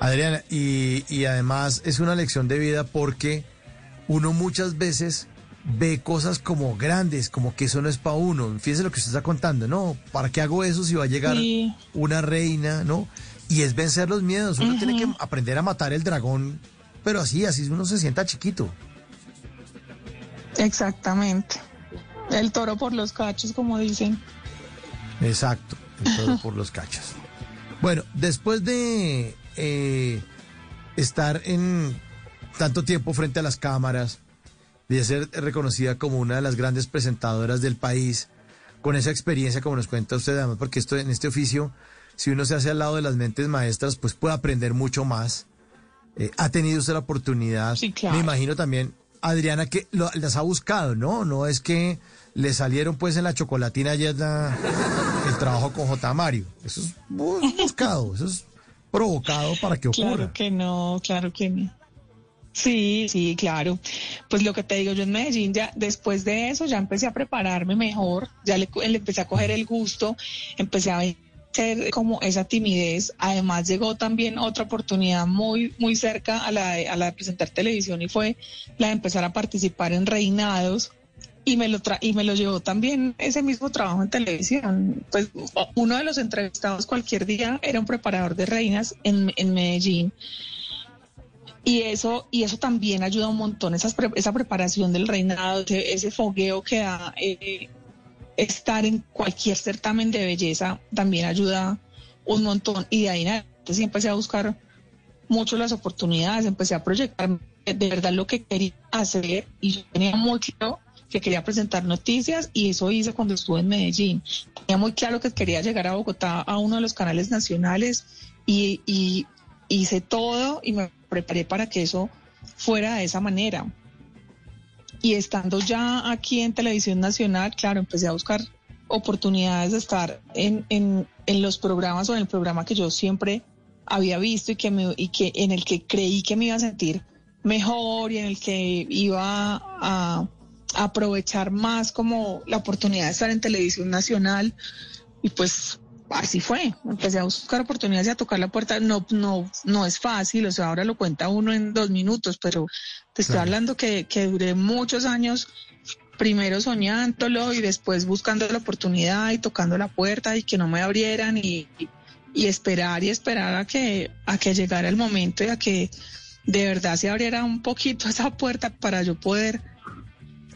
Adriana, y, y además es una lección de vida porque uno muchas veces ve cosas como grandes, como que eso no es para uno. Fíjese lo que usted está contando, ¿no? ¿Para qué hago eso si va a llegar Sí. una reina, ¿no? Y es vencer los miedos. Uno tiene que aprender a matar el dragón, pero así, así uno se sienta chiquito. Exactamente. El toro por los cachos, como dicen. Exacto, el toro por los cachos. Bueno, después de eh, estar en tanto tiempo frente a las cámaras, de ser reconocida como una de las grandes presentadoras del país, con esa experiencia como nos cuenta usted, además, porque esto en este oficio, si uno se hace al lado de las mentes maestras, pues puede aprender mucho más. Eh, ha tenido usted la oportunidad, Sí, claro. me imagino también, Adriana, que lo- las ha buscado, ¿no? No es que le salieron pues en la chocolatina ayer la- el trabajo con J. Mario. Eso es bu- buscado, eso es provocado para que ocurra. Claro que no, claro que no. Sí, sí, claro. Pues lo que te digo, yo en Medellín ya después de eso ya empecé a prepararme mejor, ya le, empecé a coger el gusto, empecé a ser como esa timidez. Además llegó también otra oportunidad muy muy cerca a la de, a la de presentar televisión y fue la de empezar a participar en reinados y me lo tra y me lo llevó también ese mismo trabajo en televisión. Pues uno de los entrevistados cualquier día era un preparador de reinas en, en Medellín. Y eso, y eso también ayuda un montón, esas pre- esa preparación del reinado, ese, ese fogueo que da eh, estar en cualquier certamen de belleza también ayuda un montón. Y de ahí en adelante sí empecé a buscar mucho las oportunidades, empecé a proyectar de verdad lo que quería hacer y yo tenía muy claro que quería presentar noticias y eso hice cuando estuve en Medellín. Tenía muy claro que quería llegar a Bogotá a uno de los canales nacionales y, hice todo y me preparé para que eso fuera de esa manera. Y estando ya aquí en Televisión Nacional, claro, empecé a buscar oportunidades de estar en, los programas o en el programa que yo siempre había visto y que, me, y que en el que creí que me iba a sentir mejor y en el que iba a aprovechar más como la oportunidad de estar en televisión nacional. Y pues así fue. Empecé a buscar oportunidades y a tocar la puerta. No no no es fácil o sea ahora lo cuenta uno en dos minutos pero te estoy Claro. hablando que, que duré muchos años primero soñándolo y después buscando la oportunidad y tocando la puerta y que no me abrieran y, y- y esperar y esperar a que a que llegara el momento y a que de verdad se abriera un poquito esa puerta para yo poder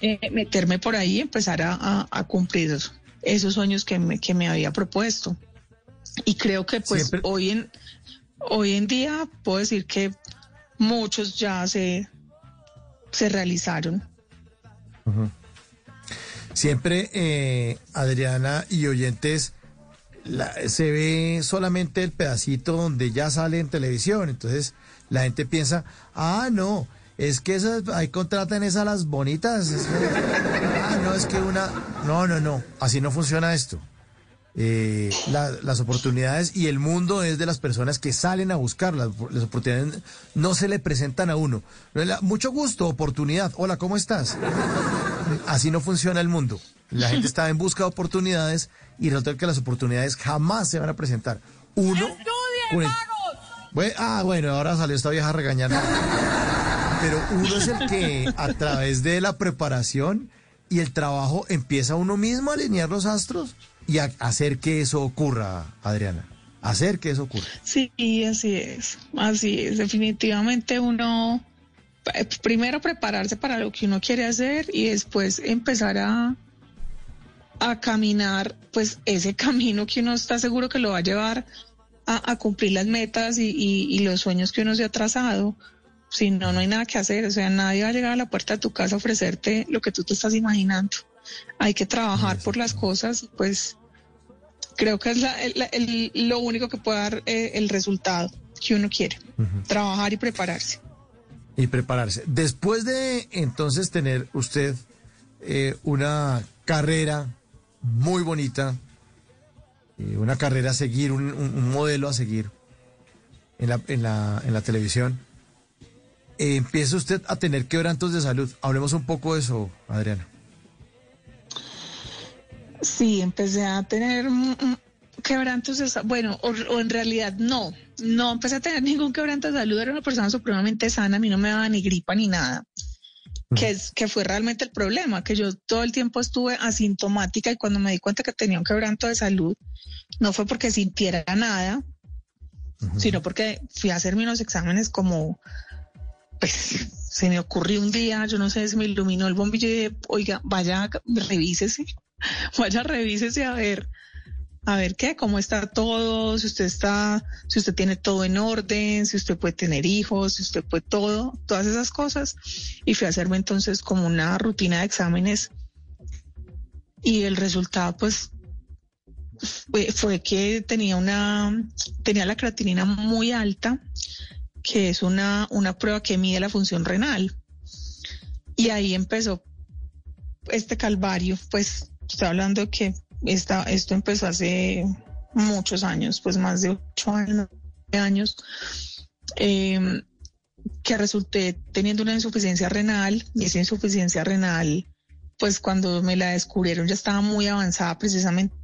eh, meterme por ahí y empezar a, a- a cumplir esos sueños que me, que me había propuesto. Y creo que pues Siempre- hoy en hoy en día puedo decir que muchos ya se, se realizaron. Siempre, eh, Adriana y oyentes, la- se ve solamente el pedacito donde ya sale en televisión. Entonces la gente piensa, ah, no, es que esas, ahí contratan esas las bonitas. es que- ah, no, es que una... No, no, no, así no funciona esto. Eh, la- las oportunidades y el mundo es de las personas que salen a buscarlas. Las oportunidades no se le presentan a uno. Mucho gusto, oportunidad. Hola, ¿cómo estás? Así no funciona el mundo. La gente está en busca de oportunidades y resulta que las oportunidades jamás se van a presentar. Uno. con el- Bue- ah, bueno, ahora salió esta vieja a regañar. Pero uno es el que a través de la preparación y el trabajo empieza uno mismo a alinear los astros y a hacer que eso ocurra, Adriana. Hacer que eso ocurra. Sí, así es, así es. Definitivamente uno, eh, primero prepararse para lo que uno quiere hacer y después empezar a, a caminar, pues ese camino que uno está seguro que lo va a llevar a, a cumplir las metas y, y- y los sueños que uno se ha trazado. Si no, no hay nada que hacer. O sea, nadie va a llegar a la puerta de tu casa a ofrecerte lo que tú te estás imaginando. Hay que trabajar por las cosas, pues creo que es la- el- el- lo único que puede dar eh, el resultado que uno quiere. Trabajar y prepararse. y prepararse. Después de entonces tener usted eh, una carrera muy bonita, eh, una carrera a seguir, un, un- un modelo a seguir en la, en la, en la televisión, eh, empieza usted a tener quebrantos de salud. Hablemos un poco de eso, Adriana. Sí, empecé a tener mm, mm, quebrantos, bueno, o, en realidad no, no empecé a tener ningún quebranto de salud, era una persona supremamente sana, a mí no me daba ni gripa ni nada, que, es, que fue realmente el problema, que yo todo el tiempo estuve asintomática y cuando me di cuenta que tenía un quebranto de salud, no fue porque sintiera nada, sino porque fui a hacerme unos exámenes como, pues se me ocurrió un día, yo no sé, si me iluminó el bombillo oiga, vaya, revísese, vaya, revísese a ver a ver qué, cómo está todo, si usted está, si usted tiene todo en orden, si usted puede tener hijos, si usted puede todo, todas esas cosas. Y fui a hacerme entonces como una rutina de exámenes y el resultado pues fue, que tenía una, tenía la creatinina muy alta, que es una, una prueba que mide la función renal. Y ahí empezó este calvario, pues estoy hablando que esta, esto empezó hace muchos años, pues más de ocho años, años em, que resulté teniendo una insuficiencia renal y esa insuficiencia renal, pues cuando me la descubrieron ya estaba muy avanzada precisamente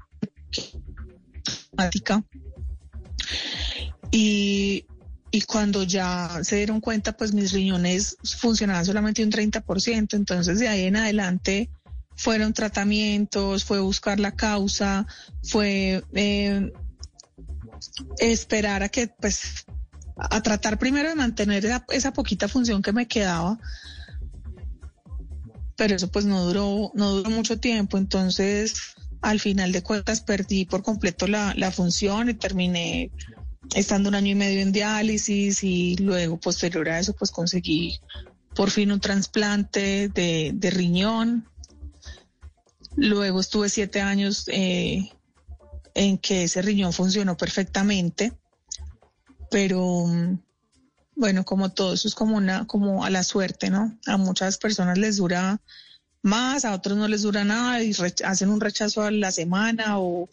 y, y cuando ya se dieron cuenta, pues mis riñones funcionaban solamente un 30%, entonces de ahí en adelante fueron tratamientos, fue buscar la causa, fue eh, esperar a que, pues, a tratar primero de mantener esa, poquita función que me quedaba. Pero eso pues no duró, no duró mucho tiempo. Entonces, al final de cuentas, perdí por completo la, función y terminé estando un año y medio en diálisis y luego posterior a eso pues conseguí por fin un trasplante de, riñón Luego estuve siete años eh, en que ese riñón funcionó perfectamente, pero bueno, como todo eso es como una, como a la suerte, ¿no? A muchas personas les dura más, a otros no les dura nada y hacen un rechazo a la semana o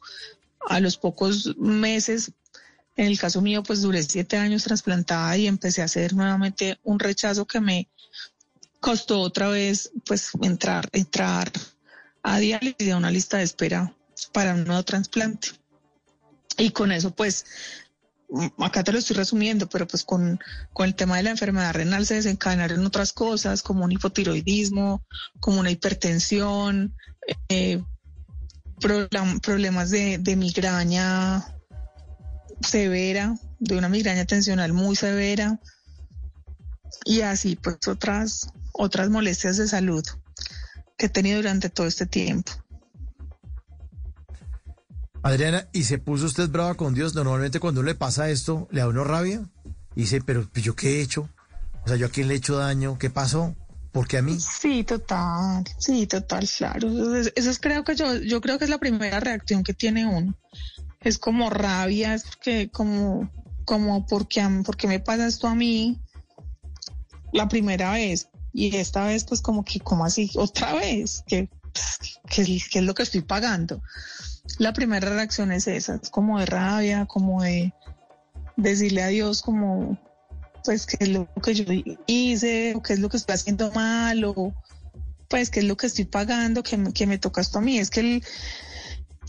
a los pocos meses. En el caso mío, pues duré siete años trasplantada y empecé a hacer nuevamente un rechazo que me costó otra vez, pues entrar, entrar a diálisis a una lista de espera para un nuevo trasplante. Y con eso, pues, acá te lo estoy resumiendo, pero pues con, el tema de la enfermedad renal se desencadenaron otras cosas, como un hipotiroidismo, como una hipertensión, eh, problemas de, de migraña severa, de una migraña tensional muy severa, y así pues otras, otras molestias de salud que he tenido durante todo este tiempo. Adriana, ¿y se puso usted brava con Dios? Normalmente cuando le pasa esto, le da uno rabia y dice, pero pues, yo qué he hecho? O sea, ¿yo a quién le he hecho daño? ¿Qué pasó? ¿Por qué a mí? Sí, total, sí, total, claro. Eso es, creo que yo, yo creo que es la primera reacción que tiene uno. Es como rabia, es porque como, como porque, porque me pasa esto a mí la primera vez. Y esta vez, pues como que, como así? Otra vez, ¿qué, es lo que estoy pagando? La primera reacción es esa, es como de rabia, como de decirle a Dios como, pues, qué es lo que yo hice, o qué es lo que estoy haciendo mal, o pues, qué es lo que estoy pagando, que que me toca esto a mí. Es que el,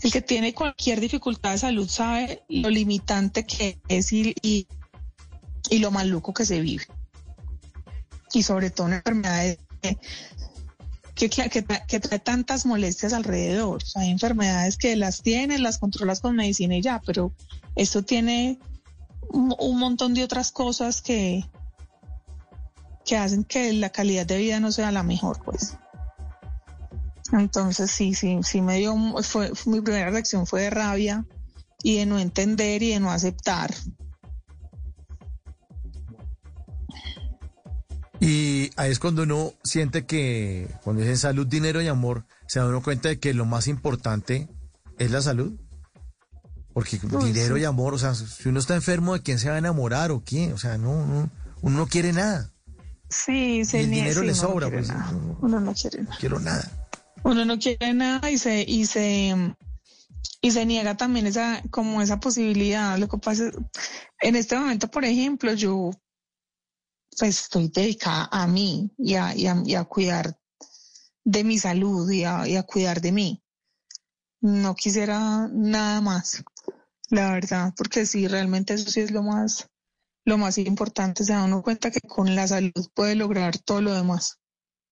el que tiene cualquier dificultad de salud sabe lo limitante que es y, y, lo maluco que se vive y sobre todo una enfermedad que, que, trae tantas molestias alrededor. hay enfermedades que las tienes, las controlas con medicina y ya, pero esto tiene un, montón de otras cosas que, que hacen que la calidad de vida no sea la mejor, pues. Entonces sí, sí, sí me dio, fue, mi primera reacción fue de rabia y de no entender y de no aceptar Y ahí es cuando uno siente que, cuando dicen salud, dinero y amor, se da uno cuenta de que lo más importante es la salud. Porque dinero y amor, o sea, si uno está enfermo, ¿de quién se va a enamorar o quién? O sea, no, no uno no quiere nada. Sí, se el dinero le sobra, pues. uno no quiere nada. Quiero nada. Uno no quiere nada y se, y se, y se niega también esa, como esa posibilidad. Lo que pasa es, en este momento, por ejemplo, yo pues estoy dedicada a mí y a, y a, cuidar de mi salud y a, cuidar de mí. No quisiera nada más. la verdad, porque sí, realmente eso sí es lo más, lo más importante. Se da uno cuenta que con la salud puede lograr todo lo demás.